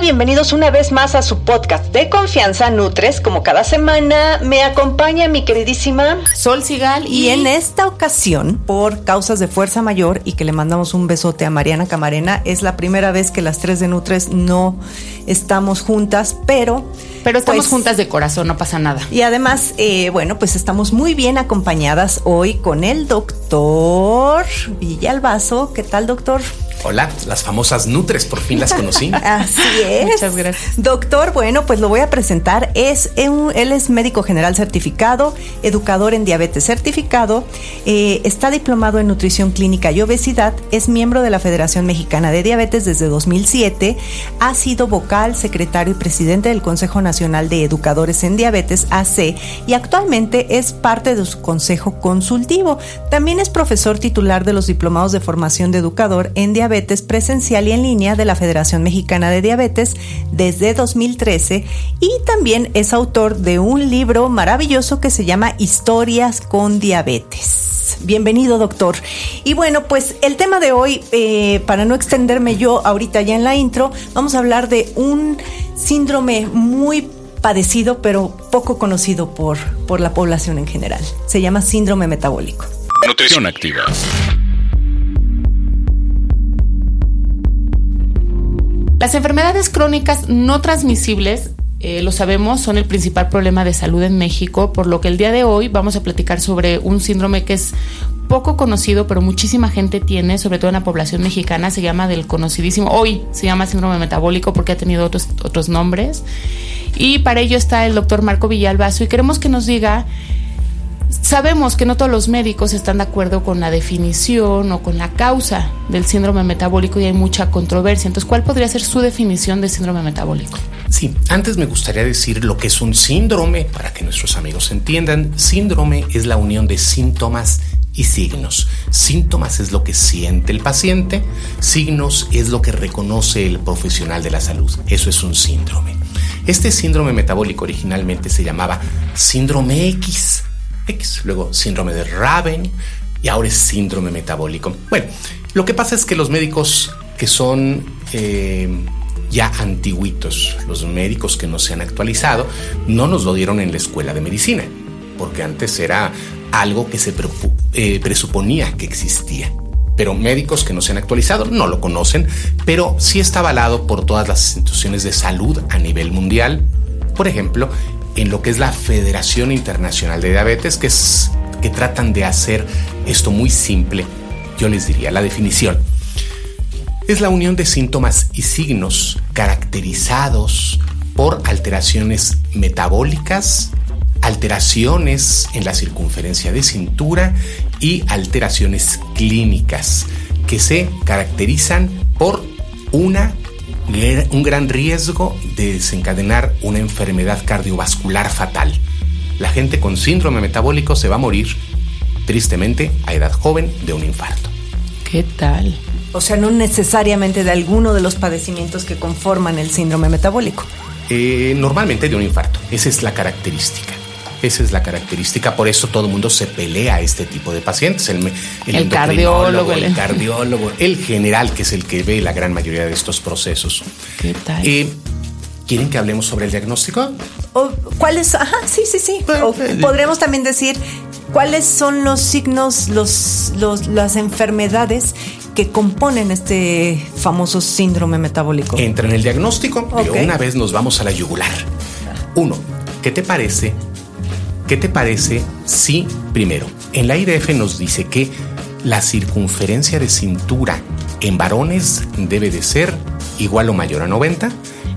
Tal? Bienvenidos una vez más a su podcast de confianza Nutres. Como cada semana me acompaña mi queridísima Sol Sigal y en esta ocasión, por causas de fuerza mayor y que le mandamos un besote a Mariana Camarena, es la primera vez que las tres de Nutres no estamos juntas, pero... Pero estamos pues, juntas de corazón, no pasa nada. Y además, eh, bueno, pues estamos muy bien acompañadas hoy con el doctor Villalbazo. ¿Qué tal, doctor? Hola, las famosas Nutres, por fin las conocí. Así es. Muchas gracias. Doctor, bueno, pues lo voy a presentar. Es un- él es médico general certificado, educador en diabetes certificado, eh, está diplomado en nutrición clínica y obesidad, es miembro de la Federación Mexicana de Diabetes desde 2007, ha sido vocal, secretario y presidente del Consejo Nacional de Educadores en Diabetes, AC, y actualmente es parte de su consejo consultivo. También es profesor titular de los diplomados de formación de educador en diabetes presencial y en línea de la Federación Mexicana de Diabetes desde 2013 y también es autor de un libro maravilloso que se llama Historias con Diabetes. Bienvenido, doctor. Y bueno, pues el tema de hoy, eh, para no extenderme yo ahorita ya en la intro, vamos a hablar de un síndrome muy padecido, pero poco conocido por, por la población en general. Se llama síndrome metabólico. Nutrición activa. Las enfermedades crónicas no transmisibles, eh, lo sabemos, son el principal problema de salud en México, por lo que el día de hoy vamos a platicar sobre un síndrome que es poco conocido, pero muchísima gente tiene, sobre todo en la población mexicana, se llama del conocidísimo, hoy se llama síndrome metabólico porque ha tenido otros, otros nombres. Y para ello está el doctor Marco Villalbazo y queremos que nos diga Sabemos que no todos los médicos están de acuerdo con la definición o con la causa del síndrome metabólico y hay mucha controversia. Entonces, ¿cuál podría ser su definición de síndrome metabólico? Sí, antes me gustaría decir lo que es un síndrome para que nuestros amigos entiendan. Síndrome es la unión de síntomas y signos. Síntomas es lo que siente el paciente, signos es lo que reconoce el profesional de la salud. Eso es un síndrome. Este síndrome metabólico originalmente se llamaba síndrome X, Luego síndrome de Raven y ahora es síndrome metabólico. Bueno, lo que pasa es que los médicos que son eh, ya antiguitos, los médicos que no se han actualizado, no nos lo dieron en la escuela de medicina, porque antes era algo que se eh, presuponía que existía. Pero médicos que no se han actualizado no lo conocen, pero sí está avalado por todas las instituciones de salud a nivel mundial. Por ejemplo, en lo que es la Federación Internacional de Diabetes, que, es, que tratan de hacer esto muy simple, yo les diría la definición. Es la unión de síntomas y signos caracterizados por alteraciones metabólicas, alteraciones en la circunferencia de cintura y alteraciones clínicas que se caracterizan por una, un gran riesgo de desencadenar una enfermedad cardiovascular fatal. La gente con síndrome metabólico se va a morir tristemente a edad joven de un infarto. ¿Qué tal? O sea, no necesariamente de alguno de los padecimientos que conforman el síndrome metabólico. Eh, normalmente de un infarto. Esa es la característica. Esa es la característica, por eso todo el mundo se pelea a este tipo de pacientes. El, El endocrinólogo, cardiólogo, el el- cardiólogo, el general, que es el que ve la gran mayoría de estos procesos. ¿Qué tal? Eh, ¿Quieren que hablemos sobre el diagnóstico? O, ¿Cuáles? Ajá, sí, sí, sí. O podríamos también decir cuáles son los signos, los, los- las enfermedades que componen este famoso síndrome metabólico. Entra en el diagnóstico, pero una vez nos vamos a la yugular. Uno, ¿qué te parece? ¿Qué te parece si, primero, en la IDF nos dice que la circunferencia de cintura en varones debe de ser igual o mayor a 90?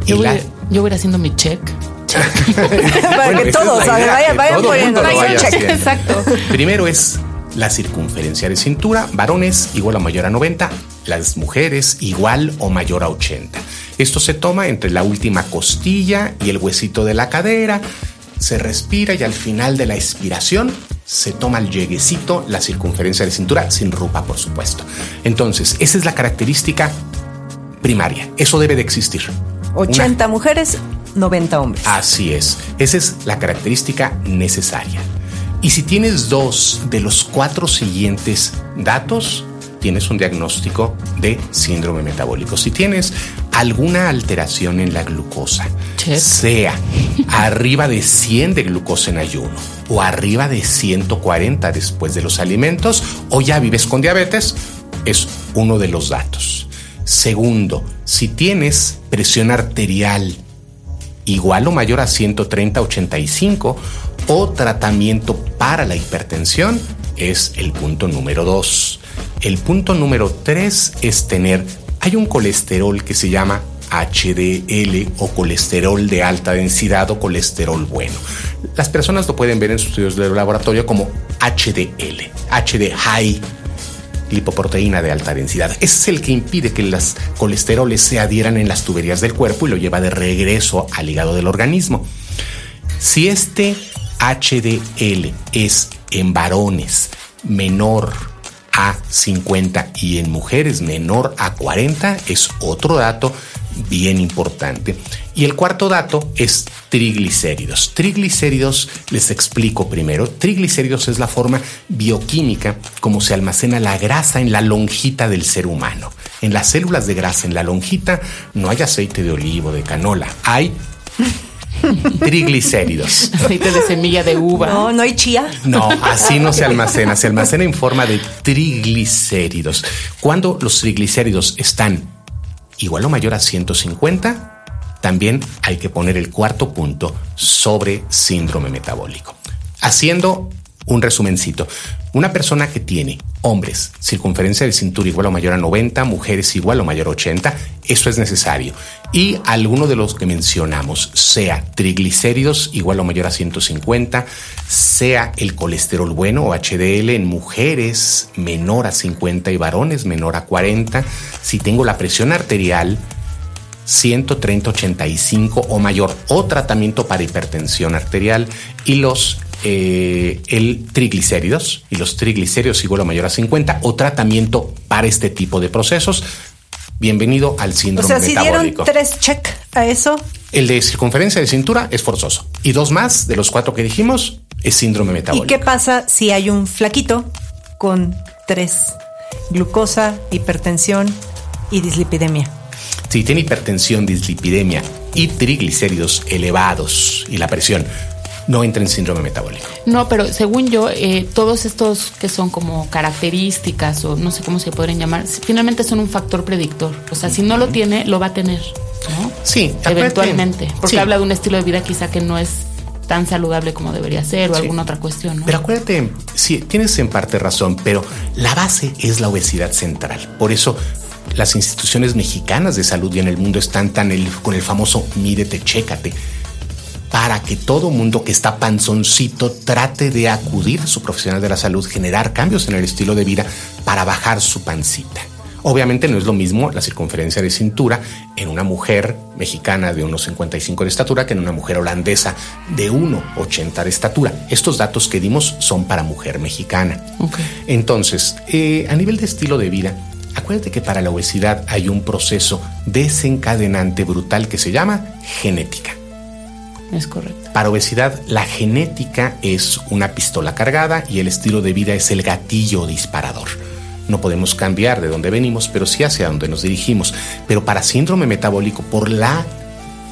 Yo, voy, yo voy haciendo mi check. Para que todos, vayan, vayan poniendo check. Exacto. Primero es la circunferencia de cintura, varones igual o mayor a 90, las mujeres igual o mayor a 80. Esto se toma entre la última costilla y el huesito de la cadera, se respira y al final de la expiración se toma el lleguecito, la circunferencia de cintura, sin rupa, por supuesto. Entonces, esa es la característica primaria. Eso debe de existir. 80 mujeres, 90 hombres. Así es. Esa es la característica necesaria. Y si tienes dos de los cuatro siguientes datos, tienes un diagnóstico de síndrome metabólico. Si tienes alguna alteración en la glucosa, sea arriba de 100 de glucosa en ayuno o arriba de 140 después de los alimentos, o ya vives con diabetes, es uno de los datos. Segundo, si tienes presión arterial igual o mayor a 130-85 o tratamiento para la hipertensión es el punto número 2. El punto número 3 es tener, hay un colesterol que se llama HDL o colesterol de alta densidad o colesterol bueno. Las personas lo pueden ver en sus estudios de laboratorio como HDL, HD high lipoproteína de alta densidad. Ese es el que impide que las colesteroles se adhieran en las tuberías del cuerpo y lo lleva de regreso al hígado del organismo. Si este HDL es en varones menor a 50 y en mujeres menor a 40 es otro dato bien importante. Y el cuarto dato es triglicéridos. Triglicéridos, les explico primero, triglicéridos es la forma bioquímica como se almacena la grasa en la lonjita del ser humano. En las células de grasa, en la lonjita, no hay aceite de olivo, de canola, hay triglicéridos. Aceite de semilla de uva. No, no hay chía. No, así no se almacena, se almacena en forma de triglicéridos. Cuando los triglicéridos están igual o mayor a 150, también hay que poner el cuarto punto sobre síndrome metabólico. Haciendo un resumencito. Una persona que tiene hombres, circunferencia de cintura igual o mayor a 90, mujeres igual o mayor a 80, eso es necesario. Y alguno de los que mencionamos, sea triglicéridos igual o mayor a 150, sea el colesterol bueno o HDL en mujeres menor a 50 y varones menor a 40, si tengo la presión arterial 130, 85 o mayor o tratamiento para hipertensión arterial y los eh, el triglicéridos y los triglicéridos igual o mayor a 50 o tratamiento para este tipo de procesos. Bienvenido al síndrome o sea, si dieron tres check a eso. El de circunferencia de cintura es forzoso y dos más de los cuatro que dijimos es síndrome metabólico. ¿Y qué pasa si hay un flaquito con tres? Glucosa, hipertensión y dislipidemia. Si tiene hipertensión, dislipidemia y triglicéridos elevados y la presión no entra en síndrome metabólico. No, pero según yo, eh, todos estos que son como características o no sé cómo se podrían llamar, finalmente son un factor predictor. O sea, si no lo tiene, lo va a tener. ¿no? Sí, eventualmente. Porque habla de un estilo de vida quizá que no es tan saludable como debería ser o alguna otra cuestión. ¿no? Pero acuérdate, sí, tienes en parte razón, pero la base es la obesidad central. Por eso las instituciones mexicanas de salud y en el mundo están tan con el famoso mídete, chécate para que todo mundo que está panzoncito trate de acudir a su profesional de la salud, generar cambios en el estilo de vida para bajar su pancita. Obviamente no es lo mismo la circunferencia de cintura en una mujer mexicana de 1,55 de estatura que en una mujer holandesa de 1,80 de estatura. Estos datos que dimos son para mujer mexicana. Entonces, eh, a nivel de estilo de vida, acuérdate que para la obesidad hay un proceso desencadenante brutal que se llama genética. Es correcto. Para obesidad, la genética es una pistola cargada y el estilo de vida es el gatillo disparador. No podemos cambiar de dónde venimos, pero sí hacia dónde nos dirigimos. Pero para síndrome metabólico, por la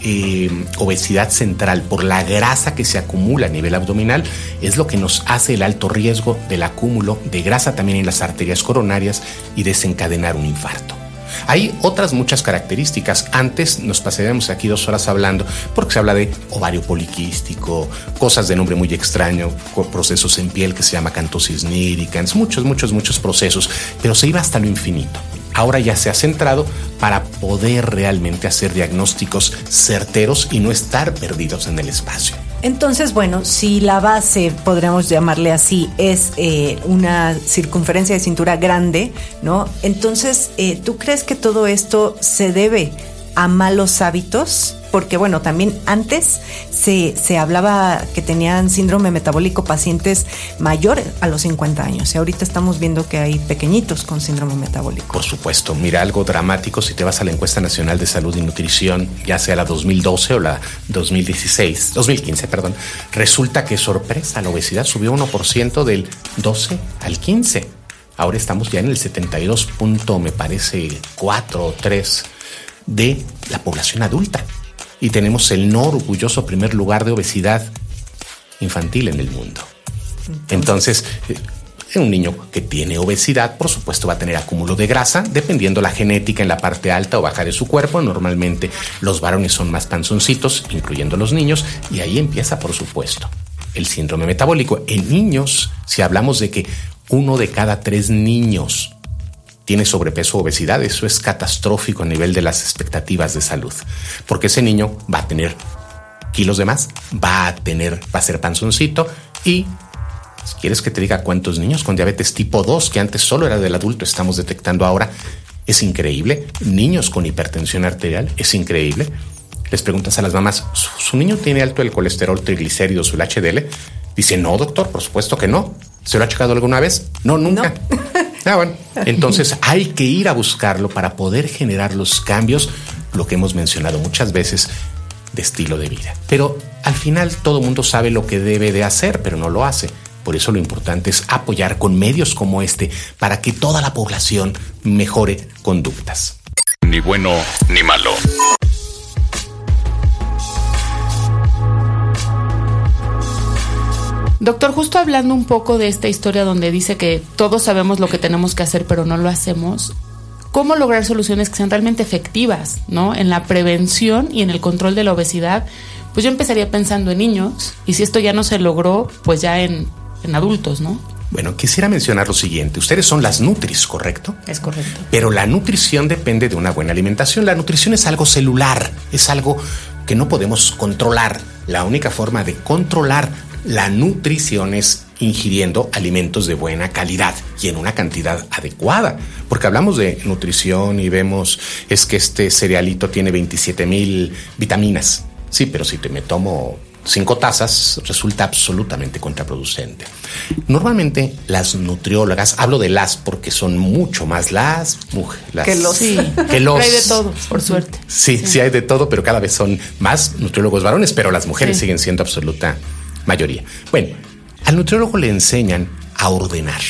eh, obesidad central, por la grasa que se acumula a nivel abdominal, es lo que nos hace el alto riesgo del acúmulo de grasa también en las arterias coronarias y desencadenar un infarto. Hay otras muchas características. Antes nos pasaríamos aquí dos horas hablando porque se habla de ovario poliquístico, cosas de nombre muy extraño, procesos en piel que se llama cantosis níricans, muchos, muchos, muchos procesos, pero se iba hasta lo infinito ahora ya se ha centrado para poder realmente hacer diagnósticos certeros y no estar perdidos en el espacio. Entonces, bueno, si la base, podríamos llamarle así, es eh, una circunferencia de cintura grande, ¿no? Entonces, eh, ¿tú crees que todo esto se debe a malos hábitos? Porque bueno, también antes se, se, hablaba que tenían síndrome metabólico pacientes mayores a los 50 años y ahorita estamos viendo que hay pequeñitos con síndrome metabólico. Por supuesto, mira algo dramático si te vas a la encuesta nacional de salud y nutrición, ya sea la 2012 o la 2016, 2015, perdón, resulta que sorpresa, la obesidad subió 1% del 12 al 15. Ahora estamos ya en el 72 punto, me parece, 4 o 3 de la población adulta y tenemos el no orgulloso primer lugar de obesidad infantil en el mundo. Entonces, eh, un niño que tiene obesidad, por supuesto, va a tener acúmulo de grasa, dependiendo la genética en la parte alta o baja de su cuerpo. Normalmente los varones son más panzoncitos, incluyendo los niños, y ahí empieza, por supuesto, el síndrome metabólico. En niños, si hablamos de que uno de cada tres niños tiene sobrepeso o obesidad, eso es catastrófico a nivel de las expectativas de salud, porque ese niño va a tener kilos de más, va a tener, va a ser panzoncito y si quieres que te diga cuántos niños con diabetes tipo 2, que antes solo era del adulto, estamos detectando ahora, es increíble. Niños con hipertensión arterial, es increíble. Les preguntas a las mamás, ¿su, niño tiene alto el colesterol triglicéridos el HDL? Dice, no, doctor, por supuesto que no. ¿Se lo ha checado alguna vez? No, nunca. Ah, bueno. Entonces hay que ir a buscarlo para poder generar los cambios, lo que hemos mencionado muchas veces, de estilo de vida. Pero al final todo el mundo sabe lo que debe de hacer, pero no lo hace. Por eso lo importante es apoyar con medios como este para que toda la población mejore conductas. Ni bueno ni malo. Doctor, justo hablando un poco de esta historia donde dice que todos sabemos lo que tenemos que hacer, pero no lo hacemos, ¿cómo lograr soluciones que sean realmente efectivas, ¿no? En la prevención y en el control de la obesidad. Pues yo empezaría pensando en niños, y si esto ya no se logró, pues ya en, en adultos, ¿no? Bueno, quisiera mencionar lo siguiente. Ustedes son las Nutris, ¿correcto? Es correcto. Pero la nutrición depende de una buena alimentación. La nutrición es algo celular, es algo que no podemos controlar. La única forma de controlar la nutrición es ingiriendo alimentos de buena calidad y en una cantidad adecuada. Porque hablamos de nutrición y vemos es que este cerealito tiene 27 mil vitaminas. Sí, pero si te me tomo cinco tazas resulta absolutamente contraproducente. Normalmente las nutriólogas, hablo de las porque son mucho más las mujeres. Que los. Sí, que los. hay de todo, por suerte. Sí, sí, hay de todo, pero cada vez son más nutriólogos varones, pero las mujeres siguen siendo absoluta mayoría. Bueno, al nutriólogo le enseñan a ordenar.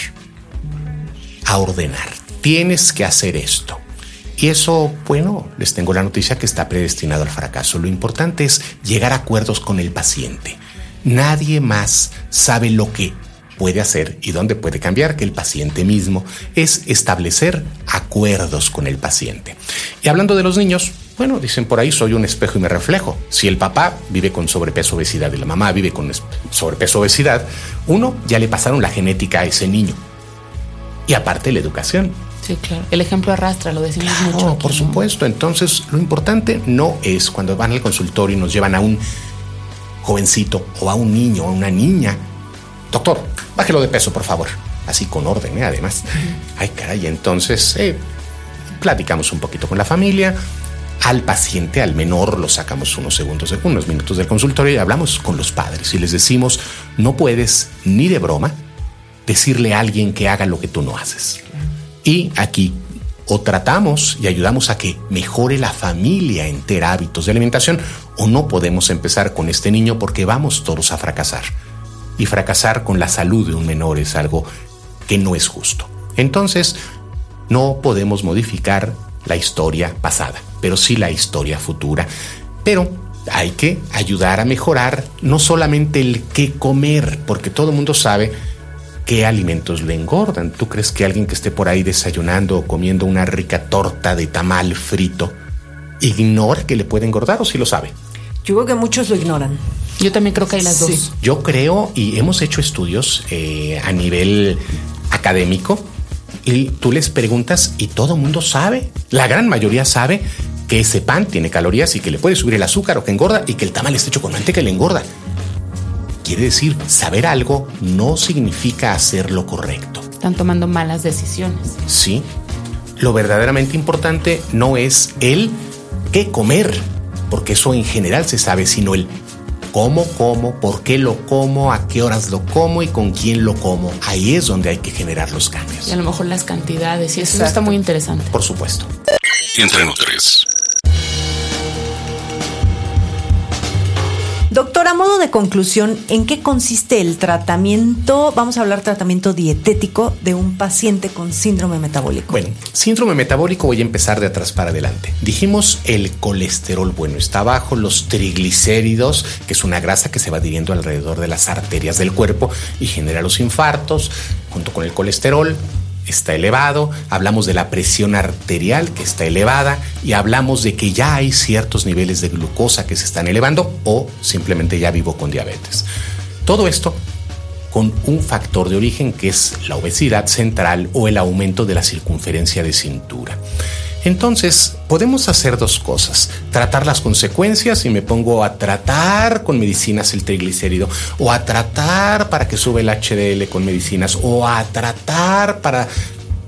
A ordenar. Tienes que hacer esto. Y eso, bueno, les tengo la noticia que está predestinado al fracaso. Lo importante es llegar a acuerdos con el paciente. Nadie más sabe lo que puede hacer y dónde puede cambiar que el paciente mismo. Es establecer acuerdos con el paciente. Y hablando de los niños, bueno, dicen por ahí, soy un espejo y me reflejo. Si el papá vive con sobrepeso, obesidad y la mamá vive con sobrepeso, obesidad, uno ya le pasaron la genética a ese niño. Y aparte la educación. Sí, claro. El ejemplo arrastra, lo decimos mucho. No, por supuesto. Entonces, lo importante no es cuando van al consultorio y nos llevan a un jovencito o a un niño o a una niña. Doctor, bájelo de peso, por favor. Así con orden, ¿eh? además. Ay, caray, entonces eh, platicamos un poquito con la familia, al paciente, al menor, lo sacamos unos segundos, unos minutos del consultorio y hablamos con los padres y les decimos, no puedes ni de broma decirle a alguien que haga lo que tú no haces. Y aquí o tratamos y ayudamos a que mejore la familia entera hábitos de alimentación o no podemos empezar con este niño porque vamos todos a fracasar. Y fracasar con la salud de un menor es algo que no es justo. Entonces, no podemos modificar la historia pasada, pero sí la historia futura. Pero hay que ayudar a mejorar no solamente el qué comer, porque todo el mundo sabe qué alimentos le engordan. ¿Tú crees que alguien que esté por ahí desayunando o comiendo una rica torta de tamal frito ignora que le puede engordar o si lo sabe? Yo creo que muchos lo ignoran. Yo también creo que hay las Sí. dos. Yo creo y hemos hecho estudios eh, a nivel académico y tú les preguntas y todo el mundo sabe, la gran mayoría sabe que ese pan tiene calorías y que le puede subir el azúcar o que engorda y que el tamal está hecho con manteca y le engorda. Quiere decir, saber algo no significa hacer lo correcto. Están tomando malas decisiones. Sí. Lo verdaderamente importante no es el qué comer, porque eso en general se sabe, sino el cómo como, por qué lo como, a qué horas lo como y con quién lo como. Ahí es donde hay que generar los cambios. Y a lo mejor las cantidades. Y eso Exacto. está muy interesante. Por supuesto. Entre Nutres. Doctor, a modo de conclusión, ¿en qué consiste el tratamiento? Vamos a hablar tratamiento dietético de un paciente con síndrome metabólico. Bueno, síndrome metabólico voy a empezar de atrás para adelante. Dijimos el colesterol bueno está bajo, los triglicéridos, que es una grasa que se va adhiriendo alrededor de las arterias del cuerpo y genera los infartos, junto con el colesterol está elevado, hablamos de la presión arterial que está elevada y hablamos de que ya hay ciertos niveles de glucosa que se están elevando o simplemente ya vivo con diabetes. Todo esto con un factor de origen que es la obesidad central o el aumento de la circunferencia de cintura. Entonces, podemos hacer dos cosas. Tratar las consecuencias y me pongo a tratar con medicinas el triglicérido o a tratar para que sube el HDL con medicinas o a tratar para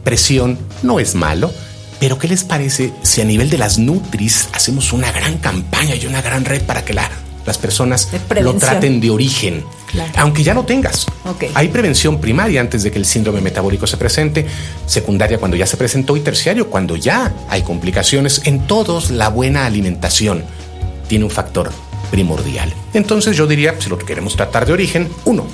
presión. No es malo. Pero ¿qué les parece si a nivel de las Nutris hacemos una gran campaña y una gran red para que la- las personas lo traten de origen? Claro. Aunque ya lo tengas. Hay prevención primaria antes de que el síndrome metabólico se presente, secundaria cuando ya se presentó y terciario cuando ya hay complicaciones. En todos, la buena alimentación tiene un factor primordial. Entonces yo diría, si lo queremos tratar de origen, uno,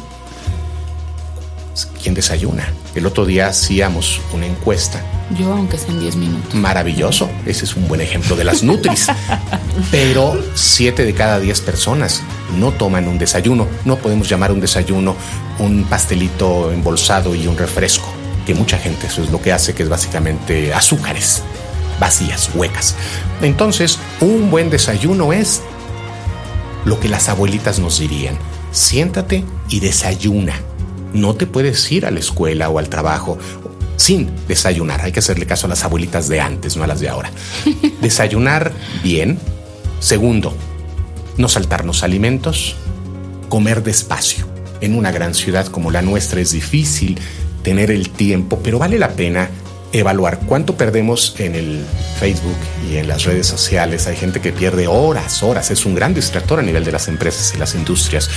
¿quién desayuna? El otro día hacíamos una encuesta Yo, aunque sea en 10 minutos. maravilloso. Ese es un buen ejemplo de las Nutris. Pero siete de cada diez personas no toman un desayuno. No podemos llamar un desayuno un pastelito embolsado y un refresco, que mucha gente eso es lo que hace, que es básicamente azúcares vacías, huecas. Entonces, un buen desayuno es lo que las abuelitas nos dirían. Siéntate y desayuna. No te puedes ir a la escuela o al trabajo sin desayunar. Hay que hacerle caso a las abuelitas de antes, no a las de ahora. Desayunar bien. Segundo, no saltarnos alimentos. Comer despacio. En una gran ciudad como la nuestra es difícil tener el tiempo, pero vale la pena evaluar cuánto perdemos en el Facebook y en las redes sociales. Hay gente que pierde horas, horas. Es un gran distractor a nivel de las empresas y las industrias.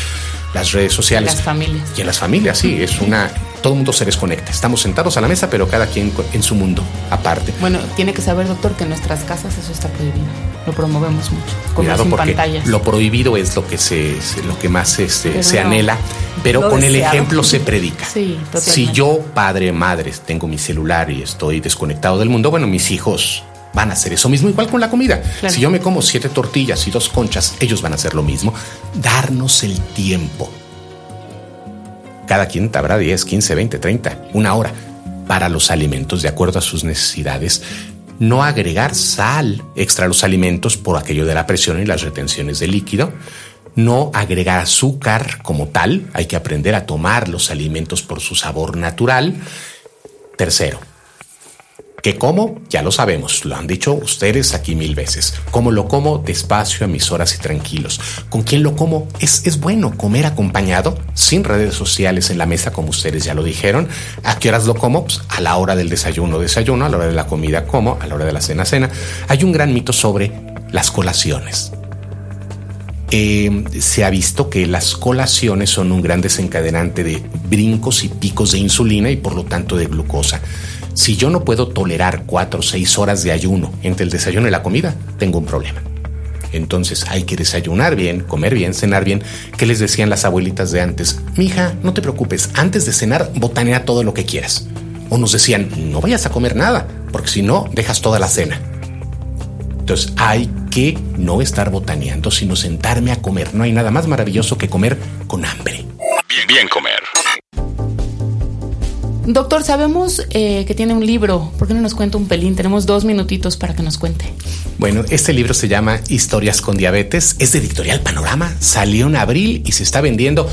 Las redes sociales. Las familias. Y en las familias, sí, es una. Todo el mundo se desconecta. Estamos sentados a la mesa, pero cada quien en su mundo, aparte. Bueno, tiene que saber, doctor, que en nuestras casas eso está prohibido. Lo promovemos mucho. Cuidado porque pantallas. lo prohibido es lo que se, lo que más este, se no. anhela, pero con el ejemplo se predica. Sí. Si yo, padre, madre, tengo mi celular y estoy desconectado del mundo, bueno, mis hijos van a hacer eso mismo, igual con la comida. Claro. Si yo me como siete tortillas y dos conchas, ellos van a hacer lo mismo. Darnos el tiempo. Cada quien habrá 10, 15, 20, 30, una hora para los alimentos de acuerdo a sus necesidades. No agregar sal extra a los alimentos por aquello de la presión y las retenciones de líquido. No agregar azúcar como tal. Hay que aprender a tomar los alimentos por su sabor natural. Tercero, ¿Qué como? Ya lo sabemos, lo han dicho ustedes aquí mil veces. ¿Cómo lo como? Despacio, a mis horas y tranquilos. ¿Con quién lo como? Es, es bueno comer acompañado, sin redes sociales en la mesa, como ustedes ya lo dijeron. ¿A qué horas lo como? Pues a la hora del desayuno, desayuno, a la hora de la comida, como, a la hora de la cena, cena. Hay un gran mito sobre las colaciones. Eh, se ha visto que las colaciones son un gran desencadenante de brincos y picos de insulina y por lo tanto de glucosa. Si yo no puedo tolerar cuatro o seis horas de ayuno entre el desayuno y la comida, tengo un problema. Entonces hay que desayunar bien, comer bien, cenar bien. ¿Qué les decían las abuelitas de antes? Mija, no te preocupes, antes de cenar botanea todo lo que quieras. O nos decían, no vayas a comer nada, porque si no, dejas toda la cena. Entonces hay que no estar botaneando, sino sentarme a comer. No hay nada más maravilloso que comer con hambre. Bien, bien comer. Doctor, sabemos eh, que tiene un libro. ¿Por qué no nos cuenta un pelín? Tenemos dos minutitos para que nos cuente. Bueno, este libro se llama Historias con Diabetes. Es de Editorial Panorama. Salió en abril y se está vendiendo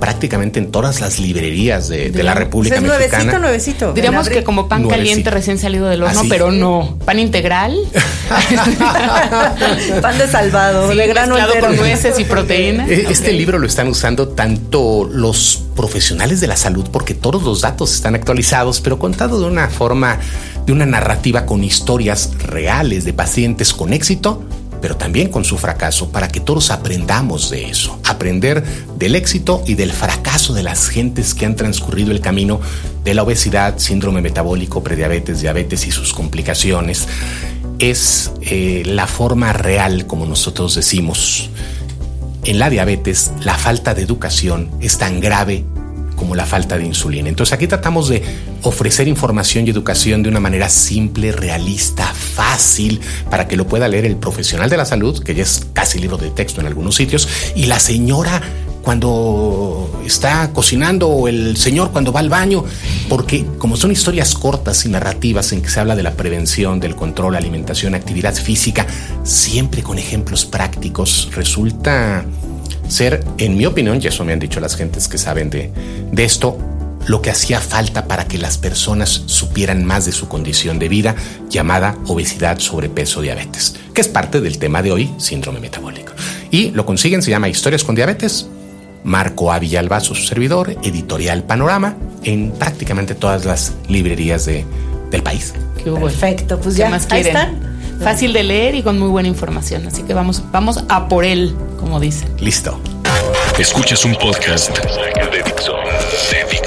prácticamente en todas las librerías de, la República pues Mexicana. Nuevecito, nuevecito. Diríamos que como pan caliente recién salido del horno, pero no. Pan integral. pan de salvado, de grano con nueces y proteínas. E-, este libro lo están usando tanto los profesionales de la salud porque todos los datos están actualizados, pero contado de una forma, de una narrativa con historias reales de pacientes con éxito pero también con su fracaso, para que todos aprendamos de eso, aprender del éxito y del fracaso de las gentes que han transcurrido el camino de la obesidad, síndrome metabólico, prediabetes, diabetes y sus complicaciones. Es eh, la forma real, como nosotros decimos. En la diabetes, la falta de educación es tan grave como la falta de insulina. Entonces aquí tratamos de ofrecer información y educación de una manera simple, realista, fácil, para que lo pueda leer el profesional de la salud, que ya es casi libro de texto en algunos sitios, y la señora cuando está cocinando o el señor cuando va al baño, porque como son historias cortas y narrativas en que se habla de la prevención, del control, alimentación, actividad física, siempre con ejemplos prácticos, resulta ser, en mi opinión, y eso me han dicho las gentes que saben de, de esto, lo que hacía falta para que las personas supieran más de su condición de vida llamada obesidad, sobrepeso, diabetes, que es parte del tema de hoy, síndrome metabólico. Y lo consiguen, se llama Historias con Diabetes, Marco A. Su servidor, editorial Panorama, en prácticamente todas las librerías de, del país. Perfecto, pues ya más están. Fácil de leer y con muy buena información. Así que vamos, vamos a por él, como dice. Listo. Escuchas un podcast de Dixo. De Dixo.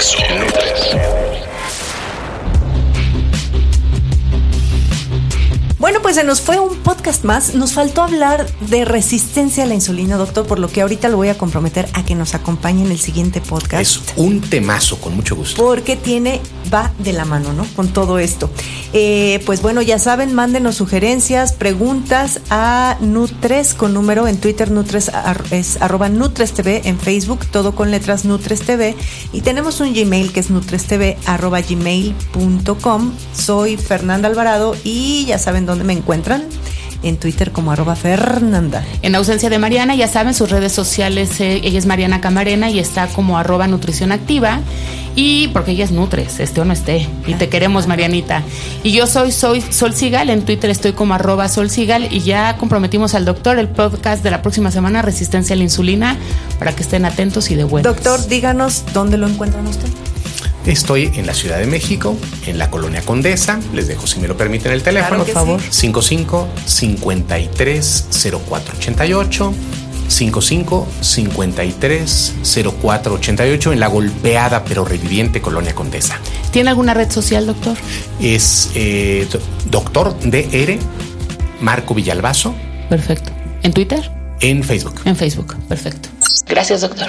Se nos fue un podcast más. Nos faltó hablar de resistencia a la insulina, doctor, por lo que ahorita lo voy a comprometer a que nos acompañe en el siguiente podcast. Es un temazo, con mucho gusto. Porque tiene, va de la mano, ¿no? Con todo esto. Eh, pues bueno, ya saben, mándenos sugerencias, preguntas a Nutres con número en Twitter, Nutres es arroba Nutres TV, en Facebook, todo con letras Nutres TV. Y tenemos un Gmail que es nutrestv arroba gmail.com. Soy Fernanda Alvarado y ya saben dónde me encuentran en Twitter como arroba Fernanda. En ausencia de Mariana, ya saben, sus redes sociales, eh, ella es Mariana Camarena y está como arroba nutrición activa. Y porque ella es Nutres, este o no esté. Y te queremos, Marianita. Y yo soy, soy Sol Sigal, en Twitter estoy como arroba Sol Sigal y ya comprometimos al doctor el podcast de la próxima semana, Resistencia a la Insulina, para que estén atentos y de vuelta. Doctor, díganos dónde lo encuentran usted. Estoy en la Ciudad de México, en la colonia Condesa. Les dejo, si me lo permiten, el teléfono, por favor. 55 53 0488. 55 53 0488 en la golpeada pero reviviente Colonia Condesa. ¿Tiene alguna red social, doctor? Es eh, doctor DR Marco Villalbazo. Perfecto. ¿En Twitter? En Facebook. En Facebook, perfecto. Gracias, doctor.